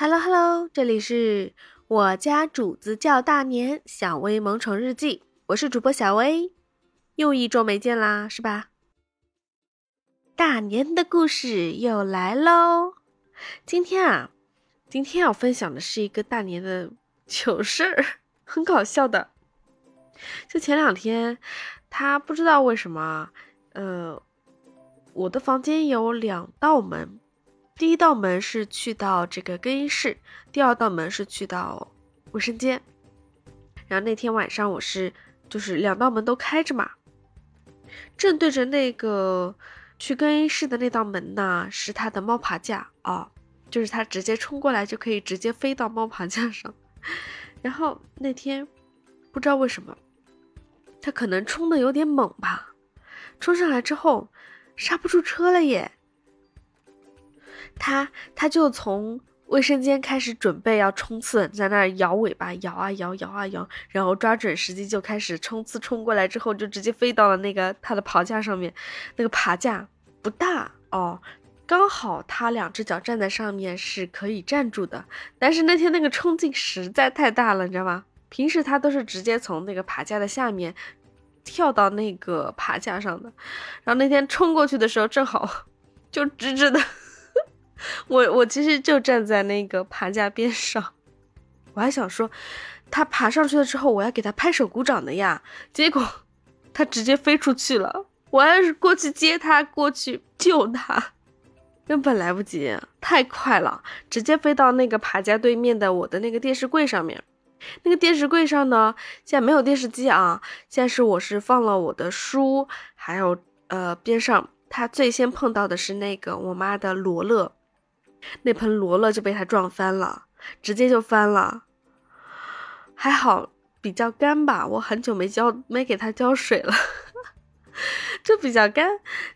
Hello Hello，这里是我家主子叫大年小薇萌宠日记，我是主播小薇，又一周没见啦，是吧？大年的故事又来喽！今天啊，今天要分享的是一个大年的糗事儿，很搞笑的。就前两天，他不知道为什么，呃，我的房间有两道门。第一道门是去到这个更衣室，第二道门是去到卫生间。然后那天晚上我是就是两道门都开着嘛，正对着那个去更衣室的那道门呢，是他的猫爬架啊，就是他直接冲过来就可以直接飞到猫爬架上。然后那天不知道为什么，他可能冲的有点猛吧，冲上来之后刹不住车了耶。他他就从卫生间开始准备要冲刺，在那儿摇尾巴，摇啊摇，摇啊摇，然后抓准时机就开始冲刺。冲过来之后，就直接飞到了那个他的爬架上面。那个爬架不大哦，刚好他两只脚站在上面是可以站住的。但是那天那个冲劲实在太大了，你知道吗？平时他都是直接从那个爬架的下面跳到那个爬架上的，然后那天冲过去的时候，正好 就直直的。我我其实就站在那个爬架边上，我还想说，他爬上去了之后，我要给他拍手鼓掌的呀。结果他直接飞出去了，我要是过去接他，过去救他，根本来不及，太快了，直接飞到那个爬架对面的我的那个电视柜上面。那个电视柜上呢，现在没有电视机啊，现在是我是放了我的书，还有呃边上他最先碰到的是那个我妈的罗勒。那盆罗勒就被他撞翻了，直接就翻了。还好比较干吧，我很久没浇没给它浇水了，就比较干，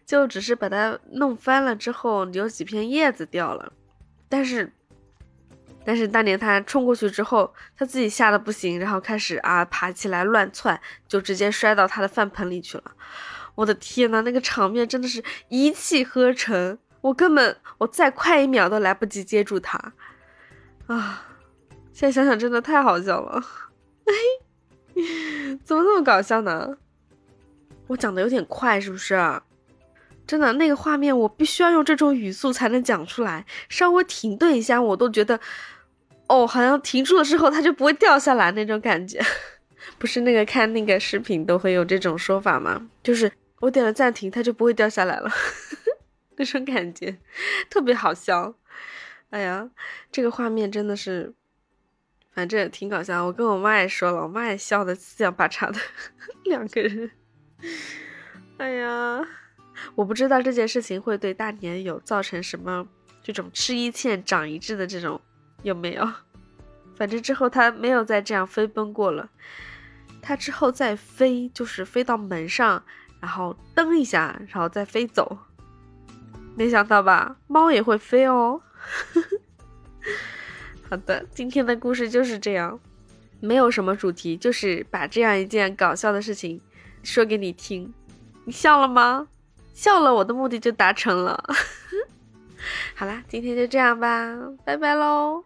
就只是把它弄翻了之后，有几片叶子掉了。但是，但是当年他冲过去之后，他自己吓得不行，然后开始啊爬起来乱窜，就直接摔到他的饭盆里去了。我的天呐，那个场面真的是一气呵成。我根本，我再快一秒都来不及接住他，啊！现在想想真的太好笑了，哎，怎么那么搞笑呢？我讲的有点快是不是？真的，那个画面我必须要用这种语速才能讲出来，稍微停顿一下我都觉得，哦，好像停住了之后它就不会掉下来那种感觉，不是那个看那个视频都会有这种说法吗？就是我点了暂停，它就不会掉下来了。那种感觉特别好笑，哎呀，这个画面真的是，反正挺搞笑。我跟我妈也说了，我妈也笑的四仰八叉的，两个人。哎呀，我不知道这件事情会对大年有造成什么这种吃一堑长一智的这种有没有？反正之后他没有再这样飞奔过了，他之后再飞就是飞到门上，然后蹬一下，然后再飞走。没想到吧，猫也会飞哦。好的，今天的故事就是这样，没有什么主题，就是把这样一件搞笑的事情说给你听。你笑了吗？笑了，我的目的就达成了。好啦，今天就这样吧，拜拜喽。